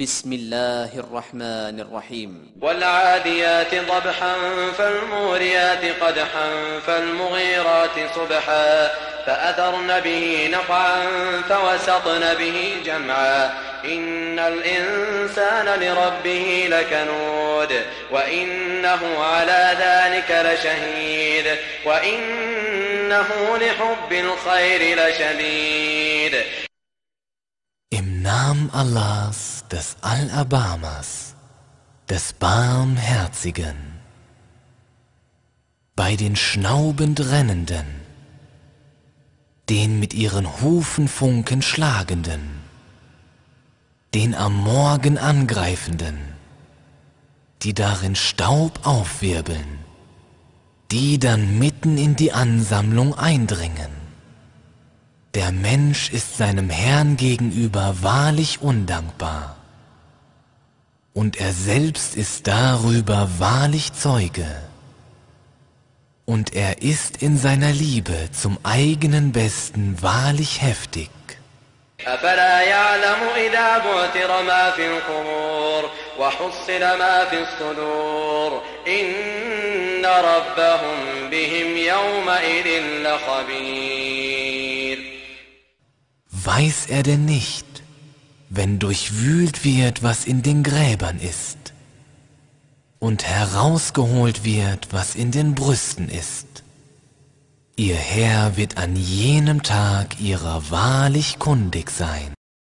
بسم الله الرحمن الرحيم. والعاديات ضبحا فالموريات قدحا فالمغيرات صبحا فأثرن به نقعا فوسطن به جمعا. إن الإنسان لربه لكنود وإنه على ذلك لشهيد وإنه لحب الخير لشديد. Im Namen Allahs, des Allerbarmers, des Barmherzigen, bei den schnaubend Rennenden, den mit ihren Hufen Funken schlagenden, den am Morgen angreifenden, die darin Staub aufwirbeln, die dann mitten in die Ansammlung eindringen der Mensch ist seinem Herrn gegenüber wahrlich undankbar. Und er selbst ist darüber wahrlich Zeuge. Und er ist in seiner Liebe zum eigenen Besten wahrlich heftig. أفلا يعلم إذا بعثر ما في القبور وحصل ما في الصدور إن ربهم بهم يومئذ لخبير Weiß er denn nicht, wenn durchwühlt wird, was in den Gräbern ist, und herausgeholt wird, was in den Brüsten ist? Ihr Herr wird an jenem Tag ihrer wahrlich kundig sein.